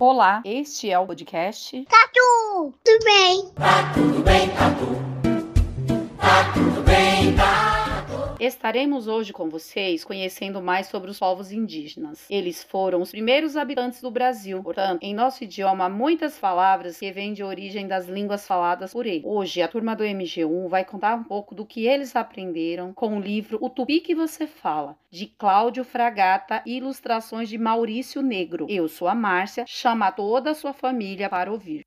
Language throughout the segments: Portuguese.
Olá, este é o podcast Tatu, tudo bem? Tá tudo bem, Estaremos hoje com vocês conhecendo mais sobre os povos indígenas. Eles foram os primeiros habitantes do Brasil. Portanto, em nosso idioma há muitas palavras que vêm de origem das línguas faladas por eles. Hoje, a turma do MG1 vai contar um pouco do que eles aprenderam com o livro O Tupi que você fala, de Cláudio Fragata e ilustrações de Maurício Negro. Eu sou a Márcia, chama toda a sua família para ouvir.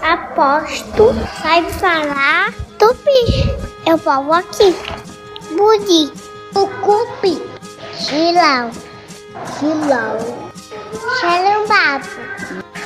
Aposto, sabe falar tupi. Eu falo aqui. Budi, tucupi, chilau, chilau, xalambapo,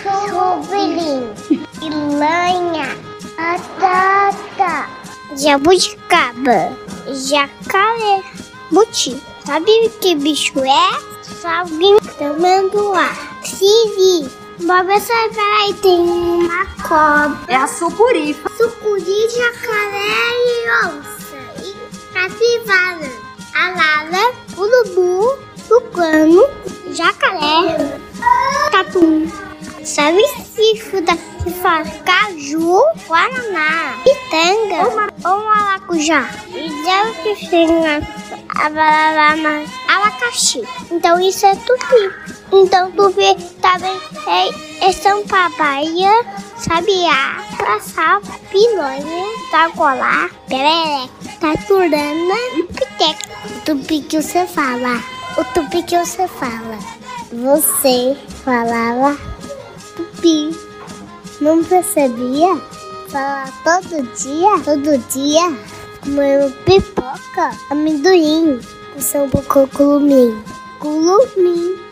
chubilim, ilanha, batata, jabuticaba, jacaré, buti. Sabe que bicho é? Salguinho, tamanduá, siri. Bob, peraí, tem uma cobra. É a sucuri. Sucuri, jacaré e onça. E capivara. Arara, urubu, tucano, jacaré, tatu. Sabe se daqui faz caju, guaraná, pitanga ou maracujá? E deve que tenha abacaxi. Então isso é tupi. Então tupi também é, é São Papaya, sabiá, passar, pilonha, tacolá, pereré, taturana e piteca. O tupi que você fala. O tupi que você fala. Você falava tupi. Não percebia? Falar todo dia, todo dia, comendo pipoca, amendoim, com São Paulo culumim. Culumim.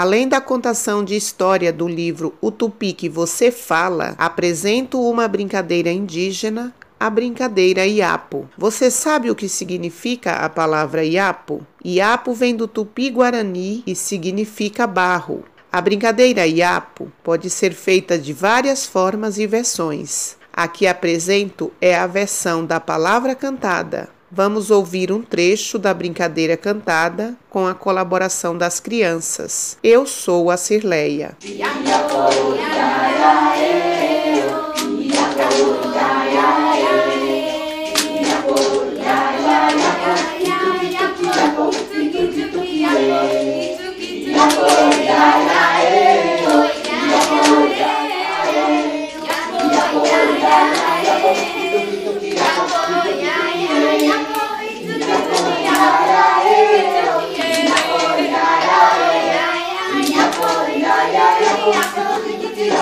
Além da contação de história do livro O Tupi que você fala, apresento uma brincadeira indígena, a brincadeira Iapo. Você sabe o que significa a palavra Iapo? Iapo vem do tupi-guarani e significa barro. A brincadeira Iapo pode ser feita de várias formas e versões. A que apresento é a versão da palavra cantada. Vamos ouvir um trecho da brincadeira cantada com a colaboração das crianças. Eu sou a Cirleia.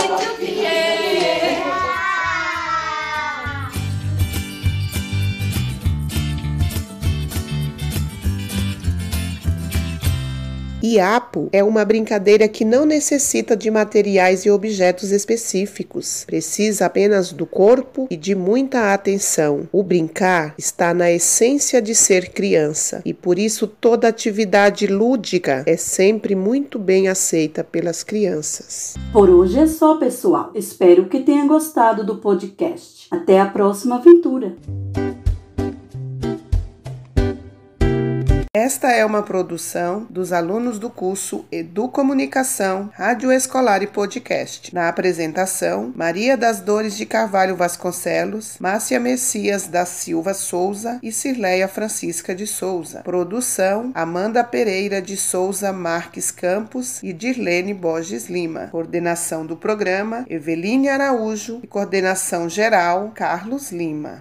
muito fiel. Iapo é uma brincadeira que não necessita de materiais e objetos específicos, precisa apenas do corpo e de muita atenção. O brincar está na essência de ser criança e por isso toda atividade lúdica é sempre muito bem aceita pelas crianças. Por hoje é só, pessoal. Espero que tenha gostado do podcast. Até a próxima aventura. Esta é uma produção dos alunos do curso Educomunicação, Rádio Escolar e Podcast. Na apresentação, Maria das Dores de Carvalho Vasconcelos, Márcia Messias da Silva Souza e Cirleia Francisca de Souza. Produção, Amanda Pereira de Souza Marques Campos e Dirlene Borges Lima. Coordenação do programa, Eveline Araújo e coordenação geral, Carlos Lima.